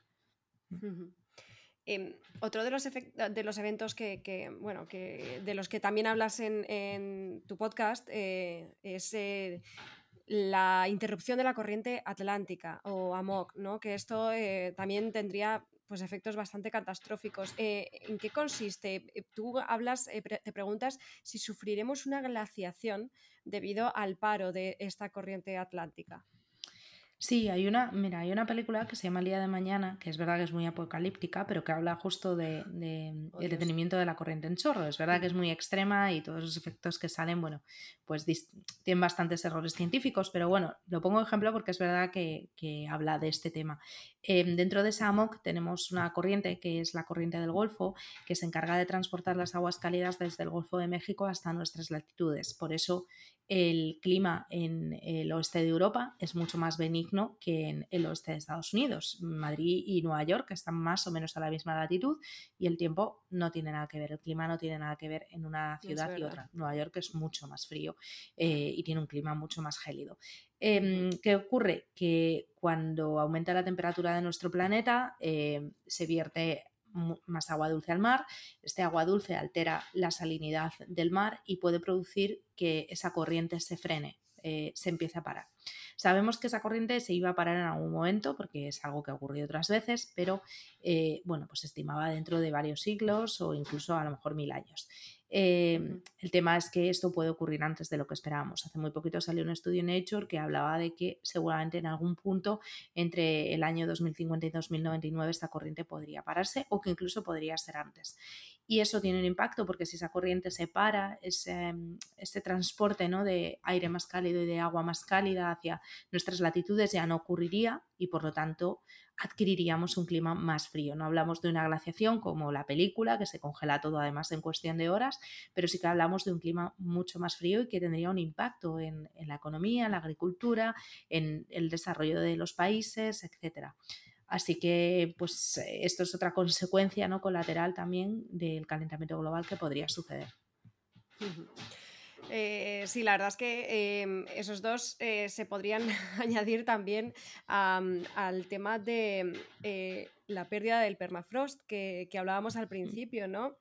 Em, otro de los, de los eventos que, bueno, que, de los que también hablas en, tu podcast eh, es eh, la interrupción de la corriente atlántica o AMOC, ¿no? que esto eh, también tendría pues, efectos bastante catastróficos. ¿En qué consiste? Tú hablas, te preguntas si sufriremos una glaciación debido al paro de esta corriente atlántica. Sí, hay una, mira, hay una película que se llama El día de mañana, que es verdad que es muy apocalíptica, pero que habla justo de, de oh, el detenimiento de la corriente en chorro. Es verdad que es muy extrema y todos los efectos que salen, bueno, pues tienen bastantes errores científicos, pero bueno, lo pongo de ejemplo porque es verdad que, que habla de este tema. Em, dentro de esa AMOC tenemos una corriente que es la corriente del Golfo, que se encarga de transportar las aguas cálidas desde el Golfo de México hasta nuestras latitudes. Por eso el clima en el oeste de Europa es mucho más benigno que en el oeste de Estados Unidos. Madrid y Nueva York están más o menos a la misma latitud y el tiempo no tiene nada que ver, el clima no tiene nada que ver en una ciudad y otra. Nueva York es mucho más frío eh, y tiene un clima mucho más gélido. Em, ¿Qué ocurre? Que cuando aumenta la temperatura de nuestro planeta eh, se vierte más agua dulce al mar. Este agua dulce altera la salinidad del mar y puede producir que esa corriente se frene, eh, se empiece a parar. Sabemos que esa corriente se iba a parar en algún momento porque es algo que ha ocurrido otras veces, pero eh, bueno, pues estimaba dentro de varios siglos o incluso a lo mejor mil años. Em, el tema es que esto puede ocurrir antes de lo que esperábamos. Hace muy poquito salió un estudio en Nature que hablaba de que seguramente en algún punto entre el año 2050 y 2099 esta corriente podría pararse o que incluso podría ser antes. Y eso tiene un impacto porque si esa corriente se para, ese, ese transporte ¿no? de aire más cálido y de agua más cálida hacia nuestras latitudes ya no ocurriría y por lo tanto adquiriríamos un clima más frío. No hablamos de una glaciación como la película, que se congela todo además en cuestión de horas, pero sí que hablamos de un clima mucho más frío y que tendría un impacto en, la economía, en la agricultura, en el desarrollo de los países, etcétera. Así que, pues, esto es otra consecuencia no colateral también del calentamiento global que podría suceder. Eh, sí, la verdad es que em, esos dos eh, se podrían añadir también al tema de eh, la pérdida del permafrost que, que hablábamos al principio, ¿no?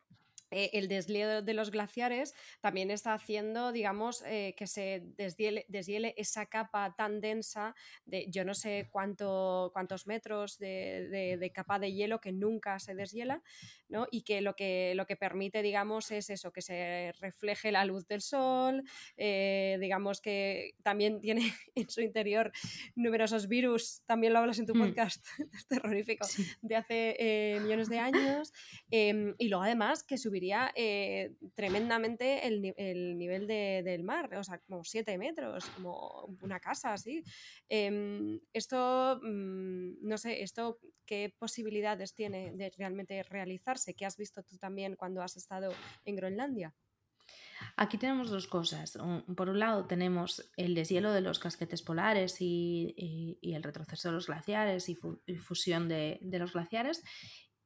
Eh, el deshielo de los glaciares también está haciendo, digamos, eh, que se deshiele, esa capa tan densa de yo no sé cuánto, cuántos metros de, capa de hielo que nunca se deshiela, ¿no? Y que lo, que lo que permite, digamos, es eso, que se refleje la luz del sol, eh, digamos que también tiene en su interior numerosos virus, también lo hablas en tu mm. podcast, es terrorífico, de hace millones de años, em, y luego además que subir eh, tremendamente el, nivel del mar, o sea, como 7 metros, como una casa así. Em, esto, mm, no sé, esto qué posibilidades tiene de realmente realizarse, ¿qué has visto tú también cuando has estado en Groenlandia? Aquí tenemos dos cosas. Por un lado tenemos el deshielo de los casquetes polares y, el retroceso de los glaciares y, fusión de, los glaciares.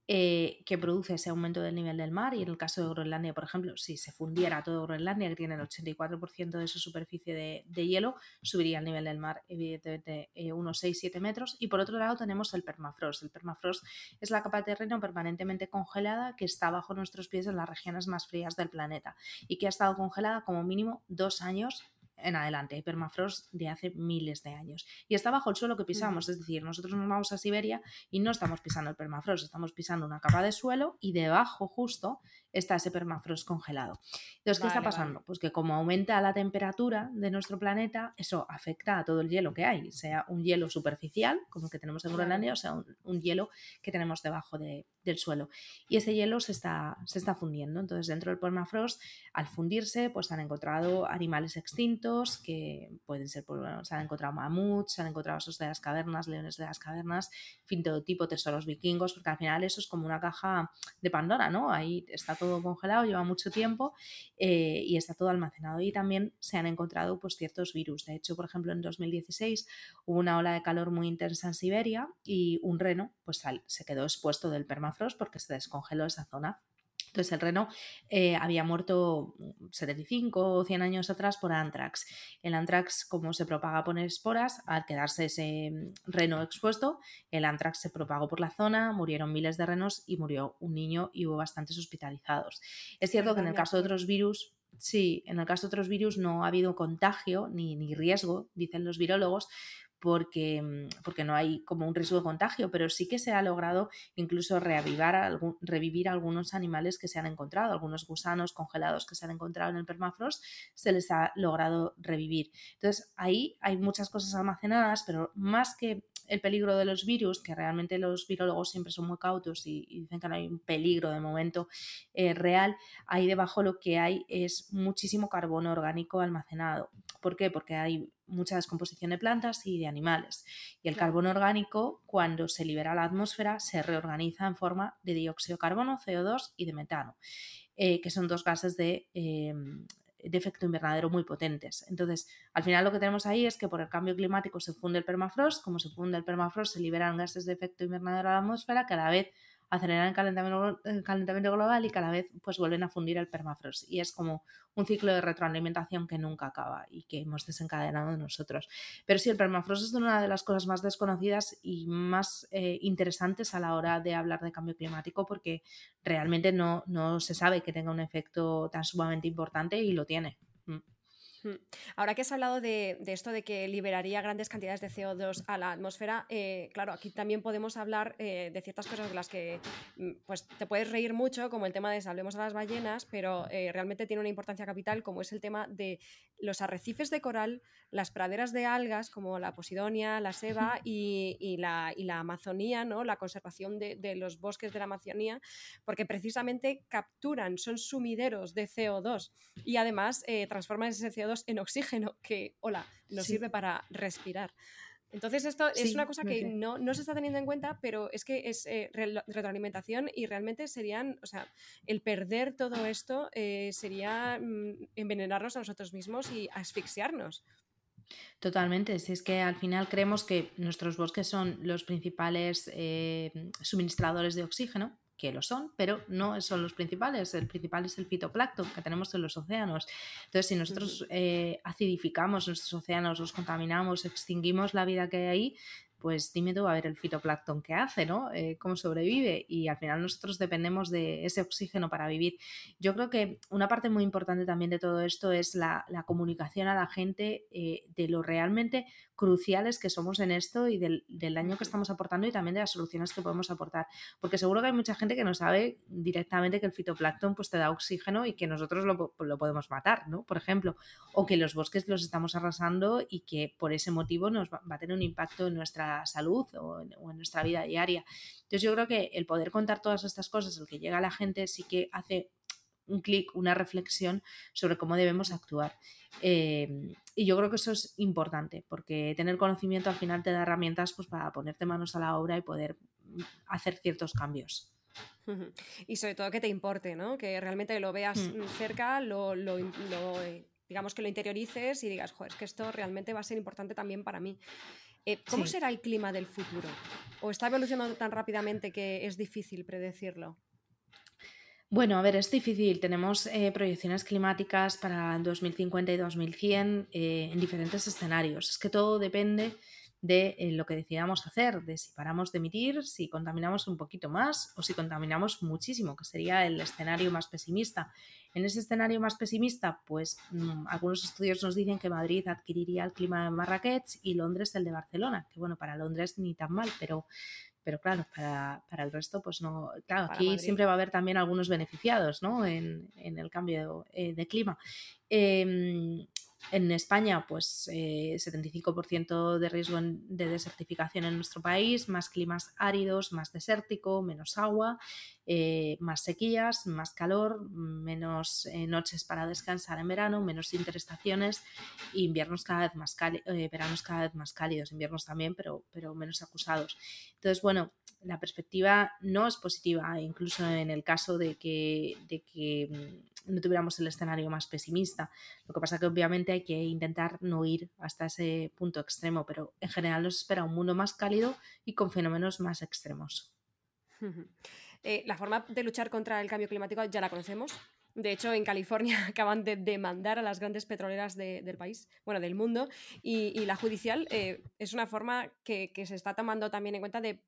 Eh, que produce ese aumento del nivel del mar. Y en el caso de Groenlandia, por ejemplo, si se fundiera todo Groenlandia, que tiene el 84% de su superficie de, hielo, subiría el nivel del mar, evidentemente, eh, unos 6-7 metros. Y por otro lado, tenemos el permafrost. El permafrost es la capa de terreno permanentemente congelada que está bajo nuestros pies en las regiones más frías del planeta y que ha estado congelada como mínimo dos años en adelante. Hay permafrost de hace miles de años. Y está bajo el suelo que pisamos. Es decir, nosotros nos vamos a Siberia y no estamos pisando el permafrost, estamos pisando una capa de suelo y debajo justo está ese permafrost congelado. Entonces, ¿qué está pasando? Pues que como aumenta la temperatura de nuestro planeta, eso afecta a todo el hielo que hay, sea un hielo superficial, como el que tenemos en Groenlandia, o sea un, hielo que tenemos debajo del suelo. Y ese hielo se está, se está fundiendo. Entonces, dentro del permafrost, al fundirse, pues han encontrado animales extintos que pueden ser, pues, se han encontrado mamuts, se han encontrado osos de las cavernas, leones de las cavernas, fin, todo tipo, tesoros vikingos, porque al final eso es como una caja de Pandora, ¿no? Ahí está todo congelado, lleva mucho tiempo eh, y está todo almacenado. Y también se han encontrado pues, ciertos virus. De hecho, por ejemplo, en 2016 hubo una ola de calor muy intensa en Siberia y un reno pues, se quedó expuesto del permafrost porque se descongeló esa zona. Entonces el reno eh, había muerto 75 o 100 años atrás por antrax. El antrax, como se propaga por esporas, al quedarse ese mm, reno expuesto, el antrax se propagó por la zona, murieron miles de renos y murió un niño y hubo bastantes hospitalizados. Es cierto que en el caso de otros virus Sí, en el caso de otros virus no ha habido contagio ni, ni riesgo, dicen los virólogos, porque, mm, porque no hay como un riesgo de contagio, pero sí que se ha logrado incluso reavivar revivir algunos animales que se han encontrado, algunos gusanos congelados que se han encontrado en el permafrost, se les ha logrado revivir. Entonces ahí hay muchas cosas almacenadas, pero más que el peligro de los virus, que realmente los virólogos siempre son muy cautos y, dicen que no hay un peligro de momento eh, real, ahí debajo lo que hay es muchísimo carbono orgánico almacenado. ¿Por qué? Porque hay mucha descomposición de plantas y de animales. Y el carbono orgánico, cuando se libera a la atmósfera, se reorganiza en forma de dióxido de carbono, CO2 y de metano, eh, que son dos gases de, em, de efecto invernadero muy potentes. Entonces, al final lo que tenemos ahí es que por el cambio climático se funde el permafrost, como se funde el permafrost se liberan gases de efecto invernadero a la atmósfera, cada vez aceleran el calentamiento, calentamiento global y cada vez pues vuelven a fundir el permafrost. Y es como un ciclo de retroalimentación que nunca acaba y que hemos desencadenado nosotros. Pero sí, el permafrost es una de las cosas más desconocidas y más eh, interesantes a la hora de hablar de cambio climático porque realmente no, no se sabe que tenga un efecto tan sumamente importante y lo tiene. Ahora que has hablado de, esto de que liberaría grandes cantidades de CO2 a la atmósfera, eh, claro, aquí también podemos hablar eh, de ciertas cosas de las que mm, pues, te puedes reír mucho, como el tema de salvemos a las ballenas, pero eh, realmente tiene una importancia capital, como es el tema de los arrecifes de coral, las praderas de algas, como la posidonia, la seba y, la, Amazonía, ¿no? la conservación de, de, los bosques de la Amazonía, porque precisamente capturan, son sumideros de CO2 y además transforman ese CO2 en oxígeno, que, hola, nos sirve para respirar. Entonces, esto es una cosa que no, se está teniendo en cuenta, pero es que es eh, retroalimentación y realmente serían, o sea, el perder todo esto eh, sería mm, envenenarnos a nosotros mismos y asfixiarnos. Totalmente, si es que al final creemos que nuestros bosques son los principales eh, suministradores de oxígeno, que lo son, pero no son los principales. El principal es el fitoplancton que tenemos en los océanos. Entonces, si nosotros eh, acidificamos nuestros océanos, los contaminamos, extinguimos la vida que hay ahí, pues dime tú a ver el fitoplancton que hace, ¿no? Eh, ¿Cómo sobrevive? Y al final nosotros dependemos de ese oxígeno para vivir. Yo creo que una parte muy importante también de todo esto es la, comunicación a la gente eh, de lo realmente cruciales que somos en esto y del, daño que estamos aportando y también de las soluciones que podemos aportar. Porque seguro que hay mucha gente que no sabe directamente que el fitoplancton pues, te da oxígeno y que nosotros lo, lo podemos matar, ¿no? Por ejemplo, o que los bosques los estamos arrasando y que por ese motivo nos va a tener un impacto en nuestra salud o en, nuestra vida diaria. Entonces yo creo que el poder contar todas estas cosas, el que llega a la gente, sí que hace un clic, una reflexión sobre cómo debemos actuar. Em, y yo creo que eso es importante, porque tener conocimiento al final te da herramientas pues, para ponerte manos a la obra y poder hacer ciertos cambios. Y sobre todo que te importe, ¿no? Que realmente lo veas mm. cerca, lo, eh, digamos que lo interiorices y digas, joder, es que esto realmente va a ser importante también para mí. Eh, ¿Cómo será el clima del futuro? ¿O está evolucionando tan rápidamente que es difícil predecirlo? Bueno, a ver, es difícil. Tenemos eh, proyecciones climáticas para 2050 y 2100 eh, en diferentes escenarios. Es que todo depende de eh, lo que decidamos hacer, de si paramos de emitir, si contaminamos un poquito más o si contaminamos muchísimo, que sería el escenario más pesimista. En ese escenario más pesimista, pues mm, algunos estudios nos dicen que Madrid adquiriría el clima de Marrakech y Londres el de Barcelona, que bueno, para Londres ni tan mal, pero pero claro, para, el resto, pues no. Claro, aquí siempre va a haber también algunos beneficiados, ¿no? En, el cambio eh, de clima. Em, en España, pues 75% eh, de riesgo de desertificación en nuestro país, más climas áridos, más desértico, menos agua, eh, más sequías, más calor, menos eh, noches para descansar en verano, menos interestaciones, inviernos cada vez más veranos cada vez más cálidos, inviernos también, pero, pero menos acusados. Entonces, bueno, la perspectiva no es positiva, incluso en el caso de que, de que mm, no tuviéramos el escenario más pesimista. Lo que pasa que obviamente hay que intentar no ir hasta ese punto extremo, pero en general nos espera un mundo más cálido y con fenómenos más extremos. Eh, la forma de luchar contra el cambio climático ya la conocemos, De hecho, en California acaban de demandar a las grandes petroleras del país, bueno, del mundo, y, la judicial eh, es una forma que, se está tomando también en cuenta de,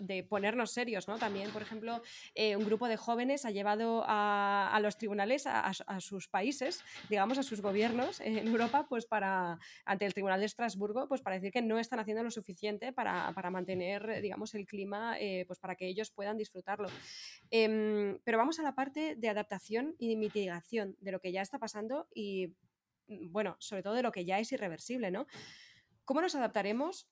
de ponernos serios, ¿no? También, por ejemplo, eh, un grupo de jóvenes ha llevado a, los tribunales, a, sus países, digamos, a sus gobiernos en Europa, pues para, ante el Tribunal de Estrasburgo, pues para decir que no están haciendo lo suficiente para, mantener, digamos, el clima, eh, pues para que ellos puedan disfrutarlo. Em, pero vamos a la parte de adaptación y mitigación de lo que ya está pasando y, mm, bueno, sobre todo de lo que ya es irreversible, ¿no? ¿Cómo nos adaptaremos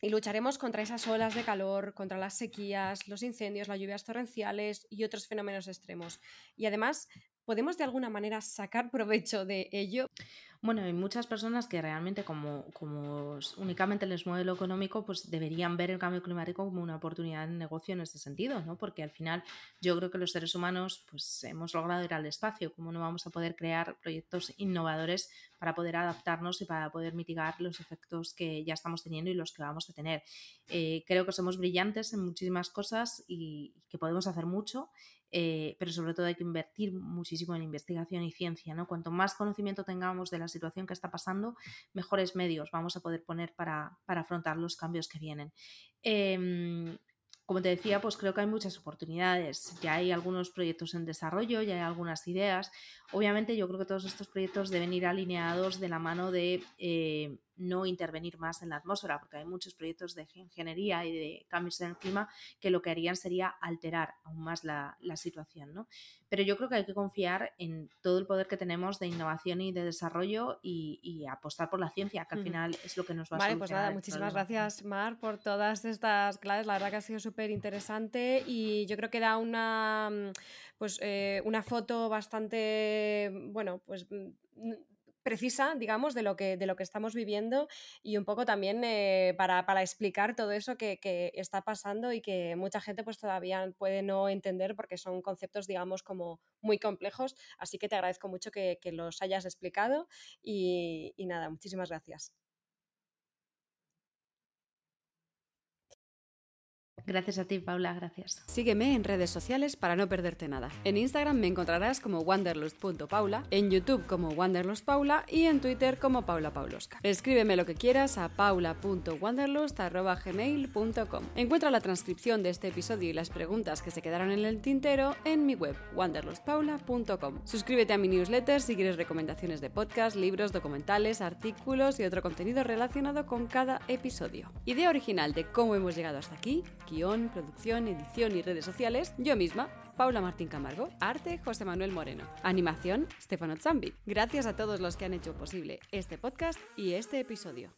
y lucharemos contra esas olas de calor, contra las sequías, los incendios, las lluvias torrenciales y otros fenómenos extremos? Y además, ¿podemos de alguna manera sacar provecho de ello? Bueno, hay muchas personas que realmente como, como únicamente les mueve lo económico, pues deberían ver el cambio climático como una oportunidad de negocio en este sentido, ¿no? Porque al final yo creo que los seres humanos pues hemos logrado ir al espacio, ¿cómo no vamos a poder crear proyectos innovadores para poder adaptarnos y para poder mitigar los efectos que ya estamos teniendo y los que vamos a tener? Eh, creo que somos brillantes en muchísimas cosas y que podemos hacer mucho eh, pero sobre todo hay que invertir muchísimo en investigación y ciencia. ¿no? Cuanto más conocimiento tengamos de la situación que está pasando, mejores medios vamos a poder poner para, afrontar los cambios que vienen. Em, como te decía, pues creo que hay muchas oportunidades. Ya hay algunos proyectos en desarrollo, ya hay algunas ideas. Obviamente yo creo que todos estos proyectos deben ir alineados de la mano de eh, no intervenir más en la atmósfera, porque hay muchos proyectos de ingeniería y de cambios en el clima que lo que harían sería alterar aún más la, situación. ¿no? Pero yo creo que hay que confiar en todo el poder que tenemos de innovación y de desarrollo y, apostar por la ciencia, que al final es lo que nos va a Vale, pues nada, muchísimas gracias, Mar, por todas estas claves. La verdad que ha sido súper interesante y yo creo que da una, mm, pues, eh, una foto bastante, bueno, pues mm, precisa, digamos, de lo que, de lo que estamos viviendo y un poco también eh, para, para, explicar todo eso que, que, está pasando y que mucha gente pues todavía puede no entender porque son conceptos, digamos, como muy complejos. Así que te agradezco mucho que, que los hayas explicado y, y nada, muchísimas gracias. Gracias a ti, Paula, gracias. Sígueme en redes sociales para no perderte nada. En Instagram me encontrarás como wanderlust.paula, en YouTube como wanderlustpaula y en Twitter como Paula Paulosca. Escríbeme lo que quieras a paula.wanderlust.gmail.com. Encuentra la transcripción de este episodio y las preguntas que se quedaron en el tintero en mi web wanderlustpaula.com. Suscríbete a mi newsletter si quieres recomendaciones de podcast, libros, documentales, artículos y otro contenido relacionado con cada episodio. Idea original de cómo hemos llegado hasta aquí Guión, producción, edición y redes sociales, yo misma, Paula Martín Camargo. Arte, José Manuel Moreno. Animación, Stefano Zambi. Gracias a todos los que han hecho posible este podcast y este episodio.